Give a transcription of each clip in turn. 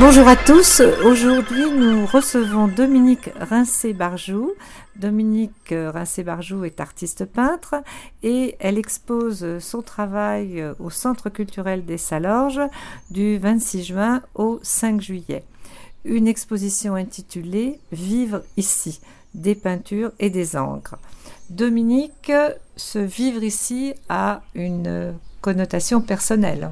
Bonjour à tous. Aujourd'hui, nous recevons Dominique Rincé-Barjou. Dominique Rincé-Barjou est artiste peintre et elle expose son travail au Centre culturel des Salorges du 26 juin au 5 juillet. Une exposition intitulée Vivre ici, des peintures et des encres. Dominique, ce vivre ici a une connotation personnelle.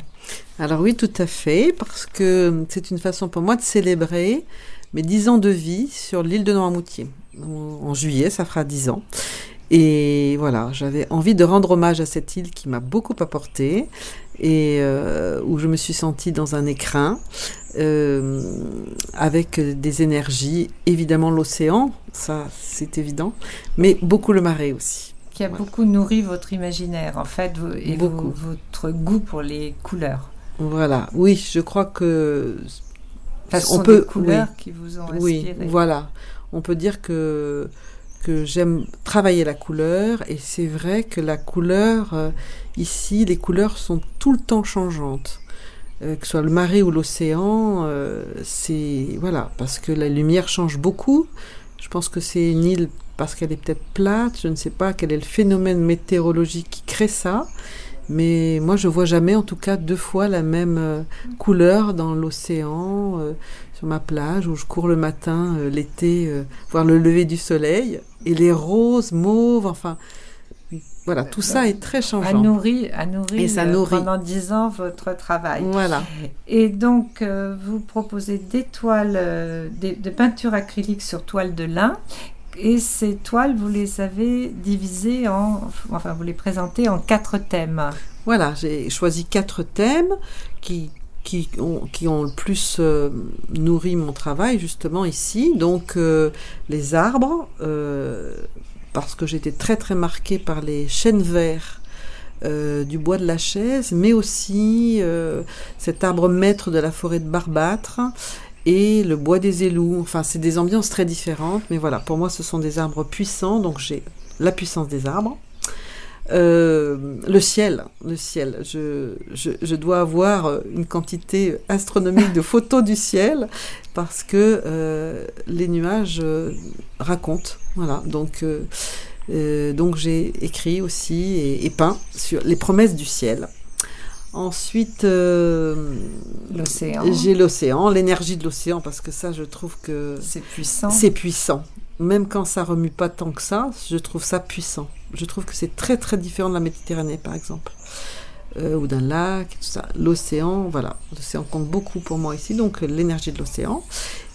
Alors oui, tout à fait, parce que c'est une façon pour moi de célébrer mes dix ans de vie sur l'île de Noirmoutier. En juillet, ça fera dix ans. Et voilà, j'avais envie de rendre hommage à cette île qui m'a beaucoup apporté et euh, où je me suis sentie dans un écrin euh, avec des énergies, évidemment l'océan, ça c'est évident, mais beaucoup le marais aussi. Qui a beaucoup nourri votre imaginaire en fait et votre goût pour les couleurs. Voilà, oui, je crois que on peut des couleurs qui vous ont inspiré. Oui, voilà, on peut dire que que j'aime travailler la couleur et c'est vrai que la couleur euh, ici les couleurs sont tout le temps changeantes. Euh, que ce soit le marais ou l'océan euh, c'est voilà parce que la lumière change beaucoup. Je pense que c'est une île parce qu'elle est peut-être plate je ne sais pas quel est le phénomène météorologique qui crée ça mais moi je vois jamais en tout cas deux fois la même couleur dans l'océan sur ma plage où je cours le matin, euh, l'été, euh, voir le lever du soleil, et les roses, mauves, enfin, voilà, tout ça est très changeant. A nourri, a nourri, et ça euh, nourrit. pendant dix ans votre travail. Voilà. Et donc, vous proposez des toiles, des, de peinture acrylique sur toile de lin. Et ces toiles, vous les avez divisées en, enfin, vous les présentez en quatre thèmes. Voilà, j'ai choisi quatre thèmes qui qui ont, le plus euh, nourri mon travail justement ici. Donc euh, les arbres, euh, parce que j'étais très très marquée par les chênes verts du bois de la chaise, mais aussi cet arbre maître de la forêt de Barbâtre et le bois des élous. Enfin, c'est des ambiances très différentes, mais voilà, pour moi, ce sont des arbres puissants, donc j'ai la puissance des arbres. Euh, le ciel, le ciel. Je, dois avoir une quantité astronomique de photos du ciel parce que euh, les nuages euh, racontent. Voilà. Donc, donc j'ai écrit aussi et, peint sur les promesses du ciel. Ensuite, l'océan. J'ai l'océan, l'énergie de l'océan parce que ça, je trouve que c'est puissant. C'est puissant même quand ça remue pas tant que ça, je trouve ça puissant. Je trouve que c'est très très différent de la Méditerranée, par exemple, euh, ou d'un lac, tout ça. L'océan, voilà, l'océan compte beaucoup pour moi ici, donc l'énergie de l'océan.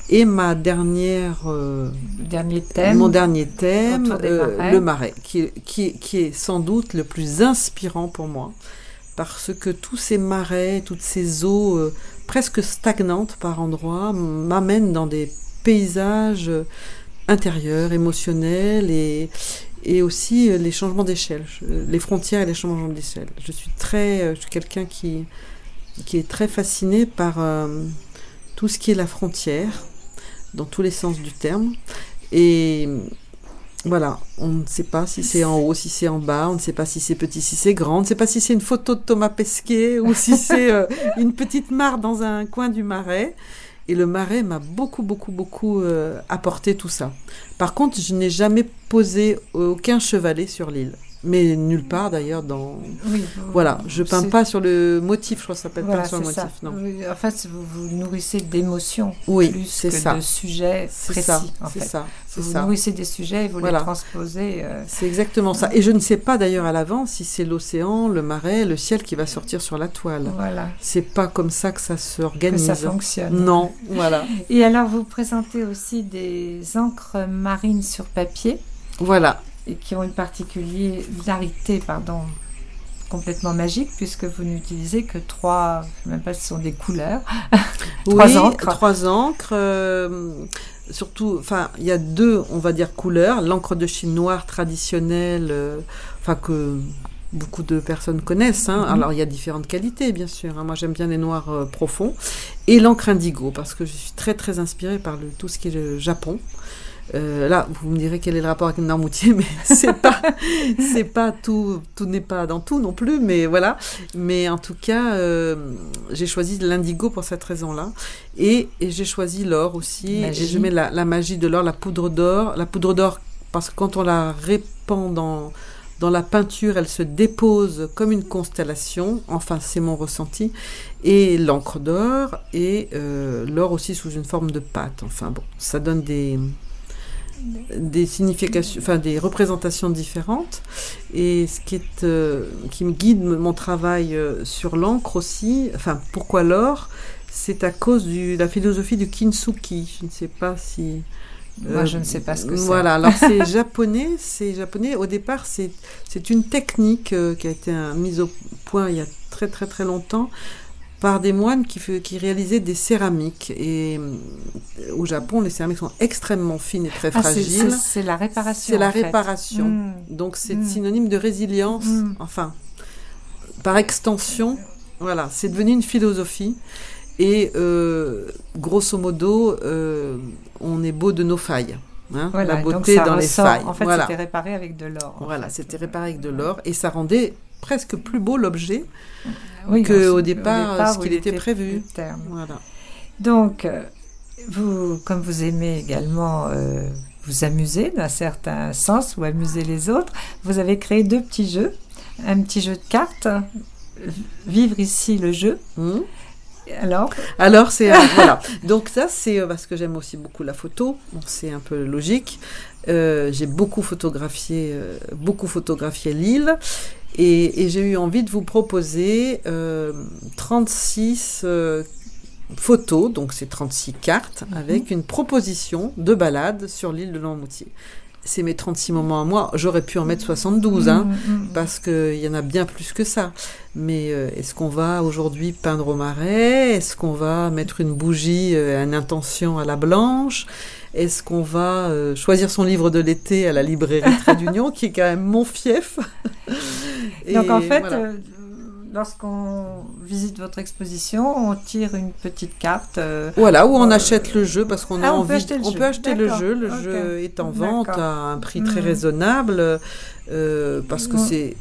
Et ma dernière, euh, dernier thème, mon dernier thème, euh, le marais, qui, qui, qui est sans doute le plus inspirant pour moi, parce que tous ces marais, toutes ces eaux presque stagnantes par endroits m'amènent dans des paysages intérieur, émotionnel et, et aussi euh, les changements d'échelle, les frontières et les changements d'échelle. Je suis très, euh, je suis quelqu'un qui, qui est très fasciné par euh, tout ce qui est la frontière, dans tous les sens du terme. Et voilà, on ne sait pas si c'est en haut, si c'est en bas, on ne sait pas si c'est petit, si c'est grand, on ne sait pas si c'est une photo de Thomas Pesquet ou si c'est une petite mare dans un coin du marais. Et le marais m'a beaucoup, beaucoup, beaucoup euh, apporté tout ça. Par contre, je n'ai jamais posé aucun chevalet sur l'île mais nulle part d'ailleurs dans. Oui, voilà, je peins pas sur le motif, je crois que ça s'appelle pas sur le motif. Non. en fait, vous vous nourrissez d'émotions oui, plus que ça. de sujets précis. Ça, en fait. ça. Vous vous nourrissez des sujets et vous les transposez. Euh, c'est exactement ça. Et je ne sais pas d'ailleurs à l'avance si c'est l'océan, le marais, le ciel qui va sortir sur la toile. Voilà. C'est pas comme ça que ça s'organise. Que ça fonctionne. Non, voilà. Et alors, vous présentez aussi des encres marines sur papier. Voilà et qui ont une particularité pardon, complètement magique puisque vous n'utilisez que trois, je ne sais même pas si ce sont des couleurs, trois encres. Trois encres. Euh, surtout, enfin, il y a deux, on va dire, couleurs. L'encre de Chine noire traditionnelle, euh, enfin que beaucoup de personnes connaissent. Hein. Mhm. Alors il y a différentes qualités, bien sûr. Hein. Moi j'aime bien les noirs euh, profonds. Et l'encre indigo, parce que je suis très très inspirée par le, tout ce qui est le Japon. Euh, là, vous me direz quel est le rapport avec Noirmoutier, mais c'est pas, c'est pas tout, tout n'est pas dans tout non plus, mais voilà. Mais en tout cas, euh, j'ai choisi l'indigo pour cette raison-là, et, j'ai choisi l'or aussi. Et je mets la, la magie de l'or, la poudre d'or, la poudre d'or parce que quand on la répand dans dans la peinture, elle se dépose comme une constellation, enfin c'est mon ressenti, et l'encre d'or, et euh, l'or aussi sous une forme de pâte. Enfin bon, ça donne des, des significations, enfin des représentations différentes. Et ce qui, est, euh, qui me guide mon travail euh, sur l'encre aussi, enfin pourquoi l'or? C'est à cause de la philosophie du kintsugi. Je ne sais pas si moi, je ne sais pas ce que c'est. Voilà, alors c'est japonais. C'est japonais. Au départ, c'est une technique euh, qui a été mise au point il y a très très très longtemps par des moines qui, qui réalisaient des céramiques. Et euh, au Japon, les céramiques sont extrêmement fines et très ah, fragiles. C'est la réparation. C'est la réparation. Hmm. Donc c'est hmm. synonyme de résilience. Hmm. Enfin, par extension, voilà, c'est devenu une philosophie. Et euh, grosso modo, euh, on est beau de nos failles. Hein, la beauté dans les failles. En fait, c'était réparé avec de l'or. Voilà, c'était réparé avec de l'or et ça rendait presque plus beau l'objet oui, qu'au départ, départ, ce qu'il était, prévu. Voilà. Donc, euh, vous, comme vous aimez également vous amuser d'un certain sens ou amuser les autres, vous avez créé deux petits jeux. Un petit jeu de cartes, Vivre ici le jeu. Mmh. Alors Alors, c'est. Euh, voilà. Donc, ça, c'est euh, parce que j'aime aussi beaucoup la photo. c'est un peu logique. Euh, j'ai beaucoup photographié, beaucoup photographié l'île. Et, j'ai eu envie de vous proposer 36 photos, donc c'est 36 cartes, mhm. avec une proposition de balade sur l'île de Longmoutier c'est mes 36 moments à moi. J'aurais pu en mettre 72, hein, mm, mm, mm. parce qu'il y en a bien plus que ça. Mais euh, est-ce qu'on va aujourd'hui peindre au marais? Est-ce qu'on va mettre une bougie euh, à une intention à la blanche? Est-ce qu'on va euh, choisir son livre de l'été à la librairie Trait d'Union, qui est quand même mon fief? Donc en fait, lorsqu'on visite votre exposition, on tire une petite carte. Euh, voilà, où on euh, achète le jeu parce qu'on a ah, envie. On peut acheter le, on jeu. Peut acheter le jeu. Le jeu est en vente à un prix très hmm. raisonnable euh, parce que c'est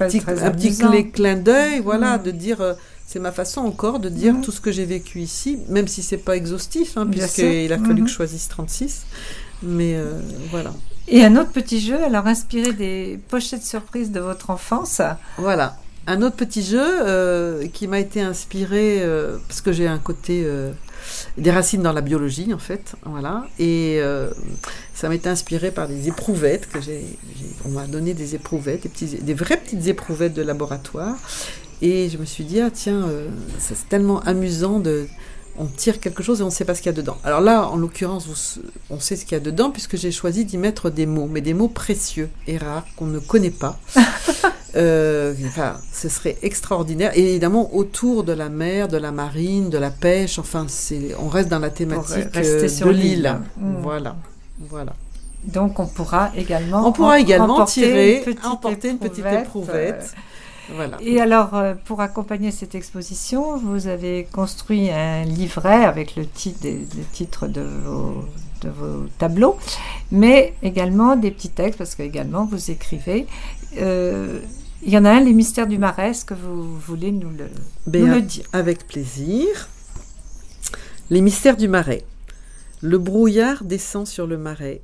un petit clin d'œil, voilà, hmm. de dire. c'est ma façon encore de dire tout ce que j'ai vécu ici, même si c'est pas exhaustif, hein, puisqu'il a fallu que je choisisse 36. Mais voilà. Et un autre petit jeu, alors inspiré des pochettes surprises de votre enfance. Voilà un autre petit jeu euh, qui m'a été inspiré euh, parce que j'ai un côté euh, des racines dans la biologie en fait, voilà, et ça m'a été inspiré par des éprouvettes que j'ai, on m'a donné des éprouvettes, des, petits, des vraies petites éprouvettes de laboratoire, et je me suis dit ah tiens, c'est tellement amusant de on tire quelque chose et on ne sait pas ce qu'il y a dedans. Alors là, en l'occurrence, on sait ce qu'il y a dedans puisque j'ai choisi d'y mettre des mots, mais des mots précieux et rares qu'on ne connaît pas. Euh, enfin, ce serait extraordinaire. Et évidemment, autour de la mer, de la marine, de la pêche, enfin, on reste dans la thématique euh, de l'île. Mmh. Voilà, voilà. Donc, on pourra également, on pourra également tirer, emporter une petite éprouvette. Euh, et alors, euh, pour accompagner cette exposition, vous avez construit un livret avec le titre, des, titres de vos, de vos, tableaux, mais également des petits textes, parce que également vous écrivez. Euh, il y en a un, Les mystères du Marais, est-ce que vous voulez nous le, nous le dire Avec plaisir. Les mystères du Marais. Le brouillard descend sur le marais.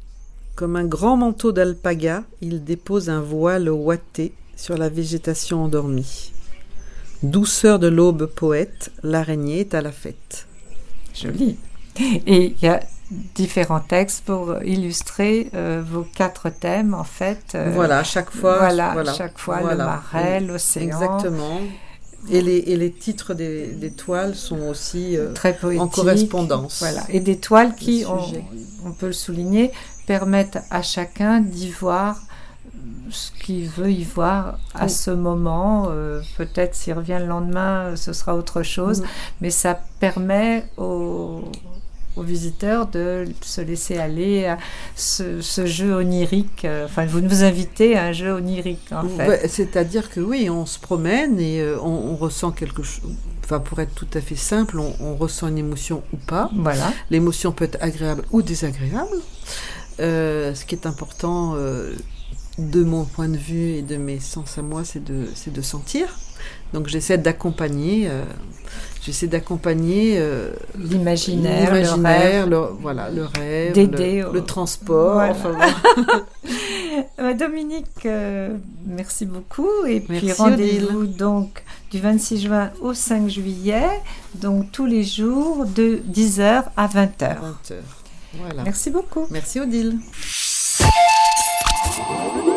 Comme un grand manteau d'alpaga, il dépose un voile ouaté sur la végétation endormie. Douceur de l'aube poète, l'araignée est à la fête. Joli. Et il y a différents textes pour illustrer euh, vos quatre thèmes, en fait. Euh, voilà, chaque fois. Voilà, chaque fois, le marais, l'océan. Exactement. Et les, et les titres des, des, toiles sont aussi euh, Très en correspondance. Voilà. Et des toiles qui, on, on, peut le souligner, permettent à chacun d'y voir ce qu'il veut y voir à ce moment. Euh, peut-être s'il revient le lendemain, ce sera autre chose. Mm. Mais ça permet aux, visiteurs de se laisser aller à ce, jeu onirique. Euh, enfin, vous nous invitez à un jeu onirique, en fait. C'est-à-dire que oui, on se promène et euh, on, ressent quelque chose. Enfin, pour être tout à fait simple, on, on ressent une émotion ou pas. Voilà. L'émotion peut être agréable ou désagréable. ce qui est important de mon point de vue et de mes sens à moi, c'est de, de sentir. Donc j'essaie d'accompagner, euh, j'essaie d'accompagner euh, l'imaginaire, le rêve, le, voilà, le rêve, le, transport. Euh, Dominique, merci beaucoup et puis rendez-vous donc du 26 juin au 5 juillet, donc tous les jours de 10h à 20h. 20h. Voilà. Merci beaucoup. Merci Odile. Thank you.